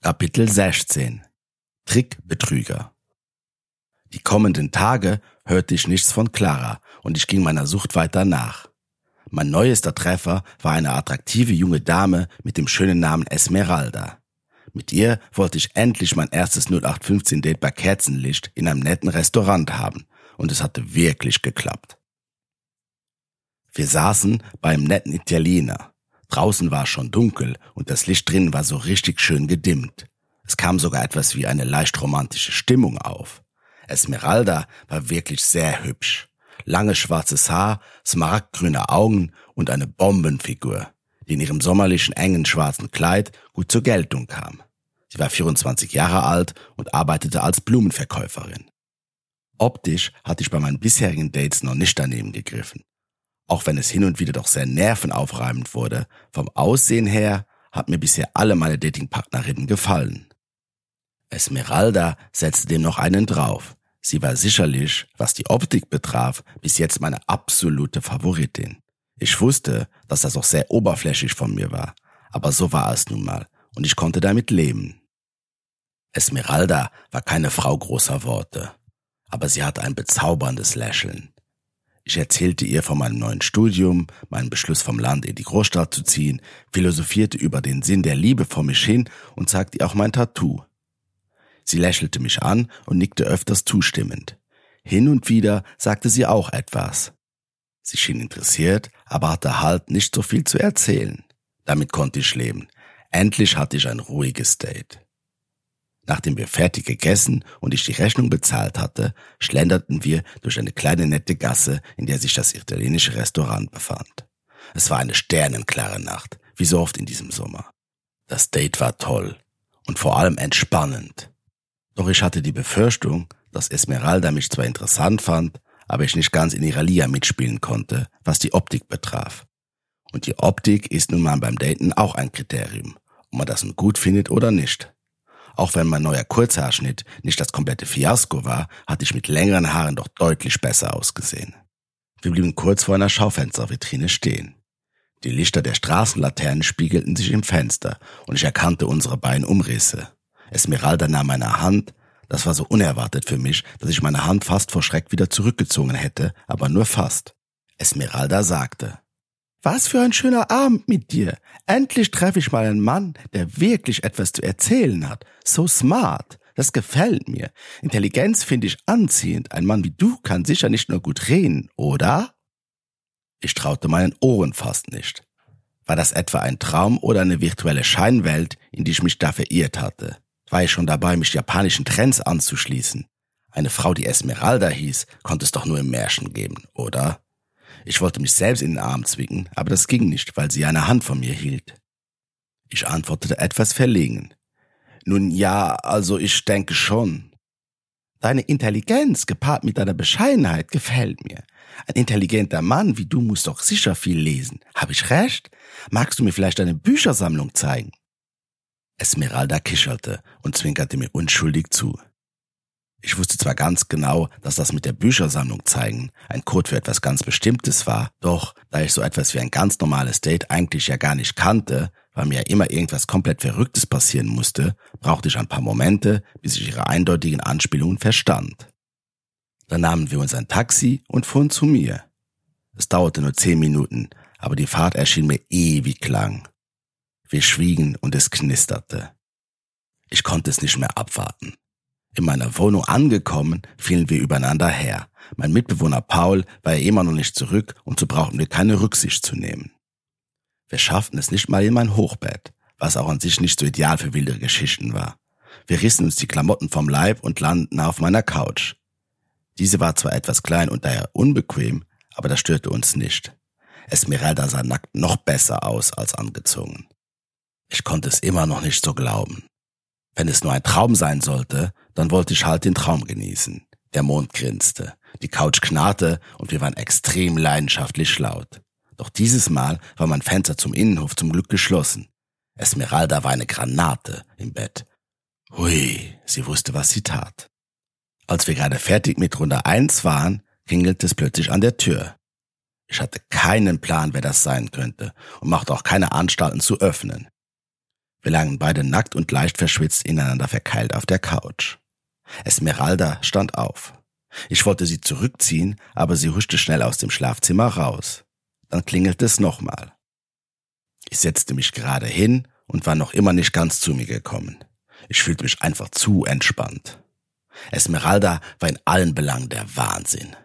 Kapitel 16 Trickbetrüger Die kommenden Tage hörte ich nichts von Clara und ich ging meiner Sucht weiter nach. Mein neuester Treffer war eine attraktive junge Dame mit dem schönen Namen Esmeralda. Mit ihr wollte ich endlich mein erstes 0815 Date bei Kerzenlicht in einem netten Restaurant haben und es hatte wirklich geklappt. Wir saßen beim netten Italiener. Draußen war schon dunkel und das Licht drin war so richtig schön gedimmt. Es kam sogar etwas wie eine leicht romantische Stimmung auf. Esmeralda war wirklich sehr hübsch. Lange schwarzes Haar, smaragdgrüne Augen und eine Bombenfigur, die in ihrem sommerlichen engen schwarzen Kleid gut zur Geltung kam. Sie war 24 Jahre alt und arbeitete als Blumenverkäuferin. Optisch hatte ich bei meinen bisherigen Dates noch nicht daneben gegriffen. Auch wenn es hin und wieder doch sehr nervenaufreibend wurde, vom Aussehen her hat mir bisher alle meine Datingpartnerinnen gefallen. Esmeralda setzte dem noch einen drauf. Sie war sicherlich, was die Optik betraf, bis jetzt meine absolute Favoritin. Ich wusste, dass das auch sehr oberflächlich von mir war, aber so war es nun mal, und ich konnte damit leben. Esmeralda war keine Frau großer Worte, aber sie hatte ein bezauberndes Lächeln. Ich erzählte ihr von meinem neuen Studium, meinem Beschluss vom Land in die Großstadt zu ziehen, philosophierte über den Sinn der Liebe vor mich hin und zeigte ihr auch mein Tattoo. Sie lächelte mich an und nickte öfters zustimmend. Hin und wieder sagte sie auch etwas. Sie schien interessiert, aber hatte halt nicht so viel zu erzählen. Damit konnte ich leben. Endlich hatte ich ein ruhiges Date. Nachdem wir fertig gegessen und ich die Rechnung bezahlt hatte, schlenderten wir durch eine kleine nette Gasse, in der sich das italienische Restaurant befand. Es war eine sternenklare Nacht, wie so oft in diesem Sommer. Das Date war toll und vor allem entspannend. Doch ich hatte die Befürchtung, dass Esmeralda mich zwar interessant fand, aber ich nicht ganz in ihrer Liga mitspielen konnte, was die Optik betraf. Und die Optik ist nun mal beim Daten auch ein Kriterium, ob man das nun gut findet oder nicht. Auch wenn mein neuer Kurzhaarschnitt nicht das komplette Fiasko war, hatte ich mit längeren Haaren doch deutlich besser ausgesehen. Wir blieben kurz vor einer Schaufenstervitrine stehen. Die Lichter der Straßenlaternen spiegelten sich im Fenster und ich erkannte unsere beiden Umrisse. Esmeralda nahm meine Hand, das war so unerwartet für mich, dass ich meine Hand fast vor Schreck wieder zurückgezogen hätte, aber nur fast. Esmeralda sagte, was für ein schöner Abend mit dir. Endlich treffe ich mal einen Mann, der wirklich etwas zu erzählen hat. So smart. Das gefällt mir. Intelligenz finde ich anziehend. Ein Mann wie du kann sicher nicht nur gut reden, oder? Ich traute meinen Ohren fast nicht. War das etwa ein Traum oder eine virtuelle Scheinwelt, in die ich mich da verirrt hatte? War ich schon dabei, mich japanischen Trends anzuschließen? Eine Frau, die Esmeralda hieß, konnte es doch nur im Märchen geben, oder? Ich wollte mich selbst in den Arm zwicken, aber das ging nicht, weil sie eine Hand von mir hielt. Ich antwortete etwas verlegen. Nun ja, also ich denke schon. Deine Intelligenz gepaart mit deiner Bescheidenheit gefällt mir. Ein intelligenter Mann wie du muss doch sicher viel lesen. Hab ich recht? Magst du mir vielleicht deine Büchersammlung zeigen? Esmeralda kicherte und zwinkerte mir unschuldig zu. Ich wusste zwar ganz genau, dass das mit der Büchersammlung zeigen ein Code für etwas ganz Bestimmtes war, doch da ich so etwas wie ein ganz normales Date eigentlich ja gar nicht kannte, weil mir ja immer irgendwas komplett Verrücktes passieren musste, brauchte ich ein paar Momente, bis ich ihre eindeutigen Anspielungen verstand. Dann nahmen wir uns ein Taxi und fuhren zu mir. Es dauerte nur zehn Minuten, aber die Fahrt erschien mir ewig lang. Wir schwiegen und es knisterte. Ich konnte es nicht mehr abwarten. In meiner Wohnung angekommen, fielen wir übereinander her. Mein Mitbewohner Paul war ja immer noch nicht zurück und so brauchten wir keine Rücksicht zu nehmen. Wir schafften es nicht mal in mein Hochbett, was auch an sich nicht so ideal für wilde Geschichten war. Wir rissen uns die Klamotten vom Leib und landeten auf meiner Couch. Diese war zwar etwas klein und daher unbequem, aber das störte uns nicht. Esmeralda sah nackt noch besser aus als angezogen. Ich konnte es immer noch nicht so glauben. Wenn es nur ein Traum sein sollte, dann wollte ich halt den Traum genießen. Der Mond grinste, die Couch knarrte und wir waren extrem leidenschaftlich laut. Doch dieses Mal war mein Fenster zum Innenhof zum Glück geschlossen. Esmeralda war eine Granate im Bett. Hui, sie wusste, was sie tat. Als wir gerade fertig mit Runde 1 waren, klingelte es plötzlich an der Tür. Ich hatte keinen Plan, wer das sein könnte und machte auch keine Anstalten zu öffnen. Wir lagen beide nackt und leicht verschwitzt ineinander verkeilt auf der Couch. Esmeralda stand auf. Ich wollte sie zurückziehen, aber sie huschte schnell aus dem Schlafzimmer raus. Dann klingelte es nochmal. Ich setzte mich gerade hin und war noch immer nicht ganz zu mir gekommen. Ich fühlte mich einfach zu entspannt. Esmeralda war in allen Belangen der Wahnsinn.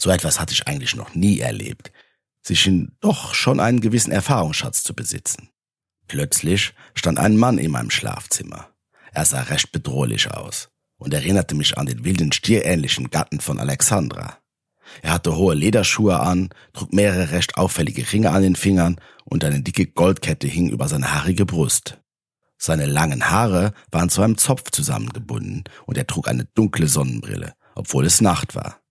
So etwas hatte ich eigentlich noch nie erlebt. Sie schien doch schon einen gewissen Erfahrungsschatz zu besitzen. Plötzlich stand ein Mann in meinem Schlafzimmer. Er sah recht bedrohlich aus und erinnerte mich an den wilden stierähnlichen Gatten von Alexandra. Er hatte hohe Lederschuhe an, trug mehrere recht auffällige Ringe an den Fingern und eine dicke Goldkette hing über seine haarige Brust. Seine langen Haare waren zu einem Zopf zusammengebunden und er trug eine dunkle Sonnenbrille, obwohl es Nacht war.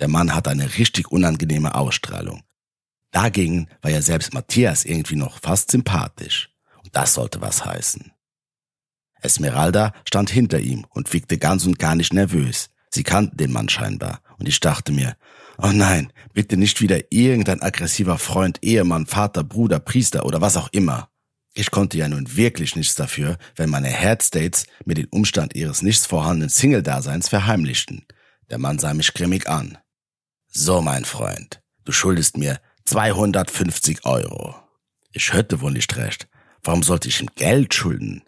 Der Mann hatte eine richtig unangenehme Ausstrahlung. Dagegen war ja selbst Matthias irgendwie noch fast sympathisch. Und das sollte was heißen. Esmeralda stand hinter ihm und wirkte ganz und gar nicht nervös. Sie kannten den Mann scheinbar. Und ich dachte mir, oh nein, bitte nicht wieder irgendein aggressiver Freund, Ehemann, Vater, Bruder, Priester oder was auch immer. Ich konnte ja nun wirklich nichts dafür, wenn meine Headstates mir den Umstand ihres nichts vorhandenen Single-Daseins verheimlichten. Der Mann sah mich grimmig an. So, mein Freund, du schuldest mir 250 Euro. Ich hörte wohl nicht recht. Warum sollte ich ihm Geld schulden?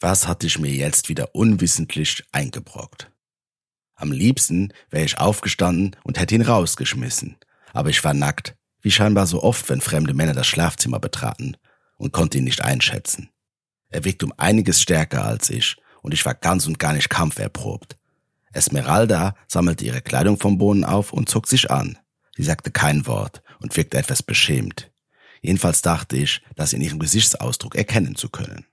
Was hatte ich mir jetzt wieder unwissentlich eingebrockt? Am liebsten wäre ich aufgestanden und hätte ihn rausgeschmissen. Aber ich war nackt, wie scheinbar so oft, wenn fremde Männer das Schlafzimmer betraten, und konnte ihn nicht einschätzen. Er wirkte um einiges stärker als ich, und ich war ganz und gar nicht kampferprobt. Esmeralda sammelte ihre Kleidung vom Boden auf und zog sich an. Sie sagte kein Wort und wirkte etwas beschämt. Jedenfalls dachte ich, das in ihrem Gesichtsausdruck erkennen zu können.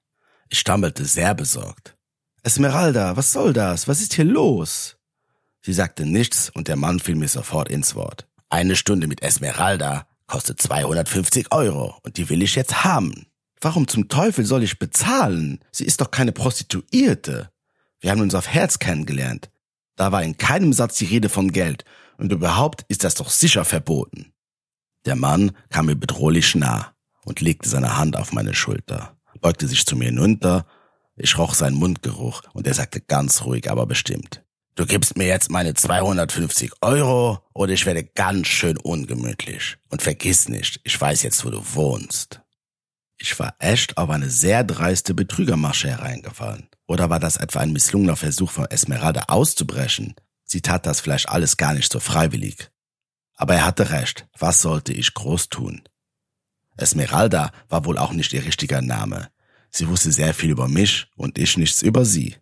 Ich stammelte sehr besorgt. Esmeralda, was soll das? Was ist hier los? Sie sagte nichts und der Mann fiel mir sofort ins Wort. Eine Stunde mit Esmeralda kostet 250 Euro und die will ich jetzt haben. Warum zum Teufel soll ich bezahlen? Sie ist doch keine Prostituierte. Wir haben uns auf Herz kennengelernt. Da war in keinem Satz die Rede von Geld und überhaupt ist das doch sicher verboten. Der Mann kam mir bedrohlich nah und legte seine Hand auf meine Schulter, beugte sich zu mir hinunter, ich roch seinen Mundgeruch und er sagte ganz ruhig, aber bestimmt. Du gibst mir jetzt meine 250 Euro oder ich werde ganz schön ungemütlich. Und vergiss nicht, ich weiß jetzt, wo du wohnst. Ich war echt auf eine sehr dreiste Betrügermasche hereingefallen. Oder war das etwa ein misslungener Versuch von Esmeralda auszubrechen? Sie tat das vielleicht alles gar nicht so freiwillig. Aber er hatte recht, was sollte ich groß tun? Esmeralda war wohl auch nicht ihr richtiger Name. Sie wusste sehr viel über mich und ich nichts über sie.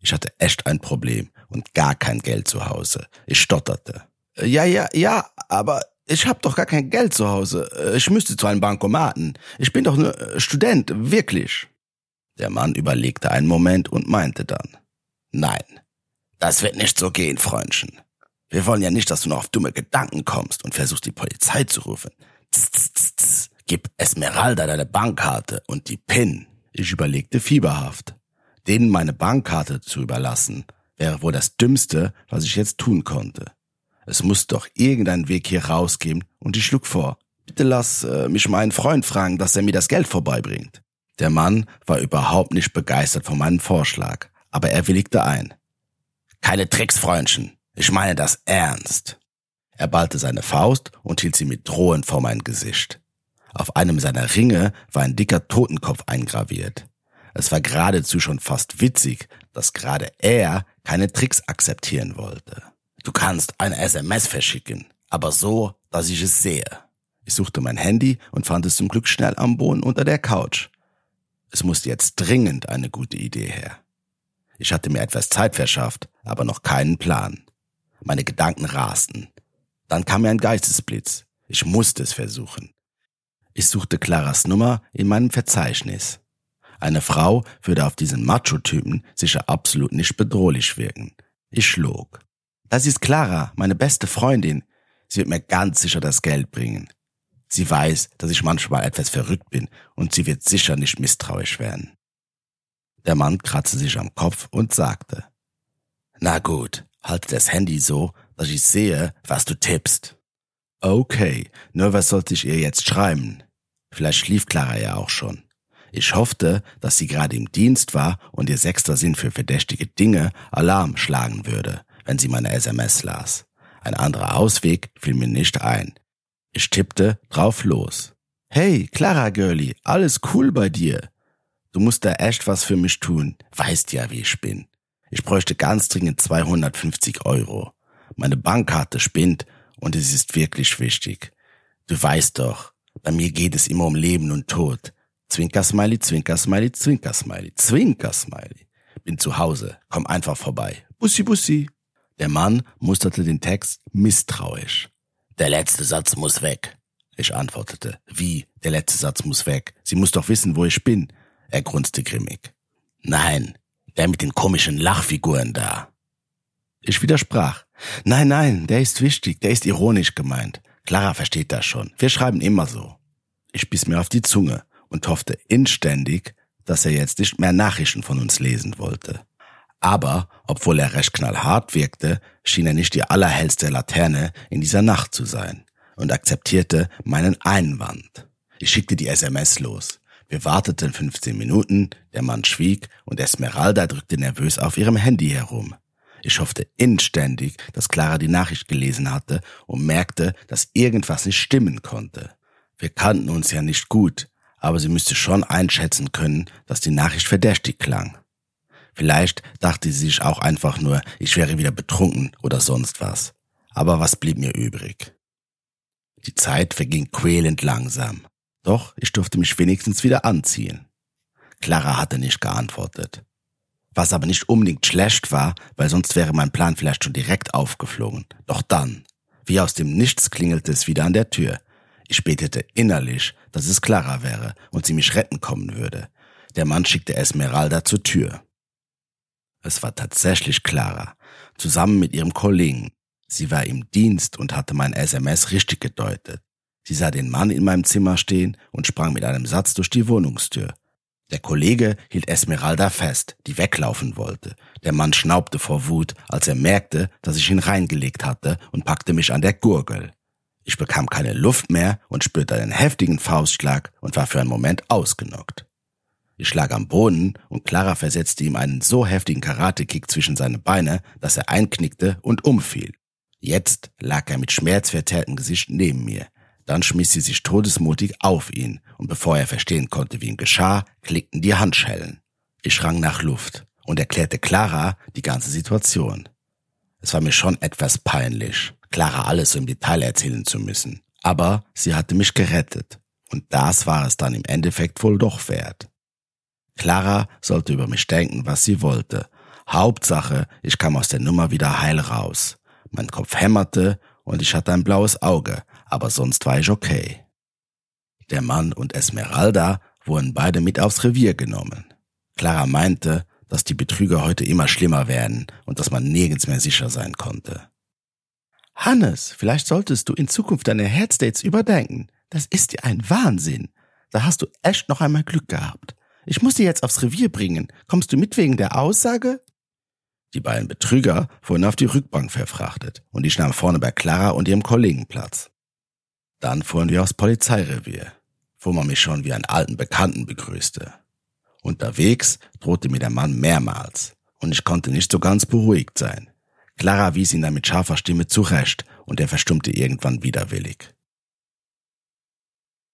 Ich hatte echt ein Problem und gar kein Geld zu Hause. Ich stotterte. Ja, ja, ja, aber ich hab doch gar kein Geld zu Hause. Ich müsste zu einem Bankomaten. Ich bin doch nur äh, Student, wirklich. Der Mann überlegte einen Moment und meinte dann. Nein, das wird nicht so gehen, Freundchen. Wir wollen ja nicht, dass du noch auf dumme Gedanken kommst und versuchst, die Polizei zu rufen. Tss, tss, tss, tss. Gib Esmeralda deine Bankkarte und die PIN. Ich überlegte fieberhaft. Denen meine Bankkarte zu überlassen, wäre wohl das Dümmste, was ich jetzt tun konnte. Es muss doch irgendeinen Weg hier rausgeben und ich schlug vor. Bitte lass äh, mich meinen Freund fragen, dass er mir das Geld vorbeibringt. Der Mann war überhaupt nicht begeistert von meinem Vorschlag, aber er willigte ein. Keine Tricks, Freundchen. Ich meine das ernst. Er ballte seine Faust und hielt sie mit drohend vor mein Gesicht. Auf einem seiner Ringe war ein dicker Totenkopf eingraviert. Es war geradezu schon fast witzig, dass gerade er keine Tricks akzeptieren wollte. Du kannst eine SMS verschicken, aber so, dass ich es sehe. Ich suchte mein Handy und fand es zum Glück schnell am Boden unter der Couch. Es musste jetzt dringend eine gute Idee her. Ich hatte mir etwas Zeit verschafft, aber noch keinen Plan. Meine Gedanken rasten. Dann kam mir ein Geistesblitz. Ich musste es versuchen. Ich suchte Claras Nummer in meinem Verzeichnis. Eine Frau würde auf diesen Macho-Typen sicher absolut nicht bedrohlich wirken. Ich schlug. Das ist Clara, meine beste Freundin. Sie wird mir ganz sicher das Geld bringen. Sie weiß, dass ich manchmal etwas verrückt bin und sie wird sicher nicht misstrauisch werden. Der Mann kratzte sich am Kopf und sagte, Na gut, halte das Handy so, dass ich sehe, was du tippst. Okay, nur was sollte ich ihr jetzt schreiben? Vielleicht schlief Clara ja auch schon. Ich hoffte, dass sie gerade im Dienst war und ihr sechster Sinn für verdächtige Dinge Alarm schlagen würde, wenn sie meine SMS las. Ein anderer Ausweg fiel mir nicht ein. Ich tippte drauf los. Hey, Clara Girlie, alles cool bei dir. Du musst da echt was für mich tun. Weißt ja, wie ich bin. Ich bräuchte ganz dringend 250 Euro. Meine Bankkarte spinnt und es ist wirklich wichtig. Du weißt doch, bei mir geht es immer um Leben und Tod. Zwinker-Smiley, Zwinker-Smiley, Zwinker-Smiley, Zwinker-Smiley. Bin zu Hause, komm einfach vorbei. Bussi, bussi. Der Mann musterte den Text misstrauisch. Der letzte Satz muss weg. Ich antwortete. Wie? Der letzte Satz muss weg. Sie muss doch wissen, wo ich bin. Er grunzte grimmig. Nein, der mit den komischen Lachfiguren da. Ich widersprach. Nein, nein, der ist wichtig, der ist ironisch gemeint. Clara versteht das schon. Wir schreiben immer so. Ich biss mir auf die Zunge und hoffte inständig, dass er jetzt nicht mehr Nachrichten von uns lesen wollte. Aber, obwohl er recht knallhart wirkte, schien er nicht die allerhellste Laterne in dieser Nacht zu sein und akzeptierte meinen Einwand. Ich schickte die SMS los. Wir warteten 15 Minuten, der Mann schwieg und Esmeralda drückte nervös auf ihrem Handy herum. Ich hoffte inständig, dass Clara die Nachricht gelesen hatte und merkte, dass irgendwas nicht stimmen konnte. Wir kannten uns ja nicht gut, aber sie müsste schon einschätzen können, dass die Nachricht verdächtig klang. Vielleicht dachte sie sich auch einfach nur, ich wäre wieder betrunken oder sonst was. Aber was blieb mir übrig? Die Zeit verging quälend langsam. Doch ich durfte mich wenigstens wieder anziehen. Clara hatte nicht geantwortet. Was aber nicht unbedingt schlecht war, weil sonst wäre mein Plan vielleicht schon direkt aufgeflogen. Doch dann, wie aus dem Nichts klingelte es wieder an der Tür. Ich betete innerlich, dass es Clara wäre und sie mich retten kommen würde. Der Mann schickte Esmeralda zur Tür. Es war tatsächlich Clara, zusammen mit ihrem Kollegen. Sie war im Dienst und hatte mein SMS richtig gedeutet. Sie sah den Mann in meinem Zimmer stehen und sprang mit einem Satz durch die Wohnungstür. Der Kollege hielt Esmeralda fest, die weglaufen wollte. Der Mann schnaubte vor Wut, als er merkte, dass ich ihn reingelegt hatte und packte mich an der Gurgel. Ich bekam keine Luft mehr und spürte einen heftigen Faustschlag und war für einen Moment ausgenockt. Ich lag am Boden und Clara versetzte ihm einen so heftigen Karatekick zwischen seine Beine, dass er einknickte und umfiel. Jetzt lag er mit schmerzverzerrtem Gesicht neben mir. Dann schmiss sie sich todesmutig auf ihn, und bevor er verstehen konnte, wie ihm geschah, klickten die Handschellen. Ich rang nach Luft und erklärte Clara die ganze Situation. Es war mir schon etwas peinlich, Clara alles im Detail erzählen zu müssen. Aber sie hatte mich gerettet. Und das war es dann im Endeffekt wohl doch wert. Clara sollte über mich denken, was sie wollte. Hauptsache, ich kam aus der Nummer wieder heil raus. Mein Kopf hämmerte und ich hatte ein blaues Auge, aber sonst war ich okay. Der Mann und Esmeralda wurden beide mit aufs Revier genommen. Clara meinte, dass die Betrüger heute immer schlimmer werden und dass man nirgends mehr sicher sein konnte. Hannes, vielleicht solltest du in Zukunft deine Headstates überdenken. Das ist dir ein Wahnsinn. Da hast du echt noch einmal Glück gehabt. Ich muss dich jetzt aufs Revier bringen. Kommst du mit wegen der Aussage? Die beiden Betrüger wurden auf die Rückbank verfrachtet und ich nahm vorne bei Clara und ihrem Kollegen Platz. Dann fuhren wir aufs Polizeirevier, wo man mich schon wie einen alten Bekannten begrüßte. Unterwegs drohte mir der Mann mehrmals und ich konnte nicht so ganz beruhigt sein. Clara wies ihn dann mit scharfer Stimme zurecht und er verstummte irgendwann widerwillig.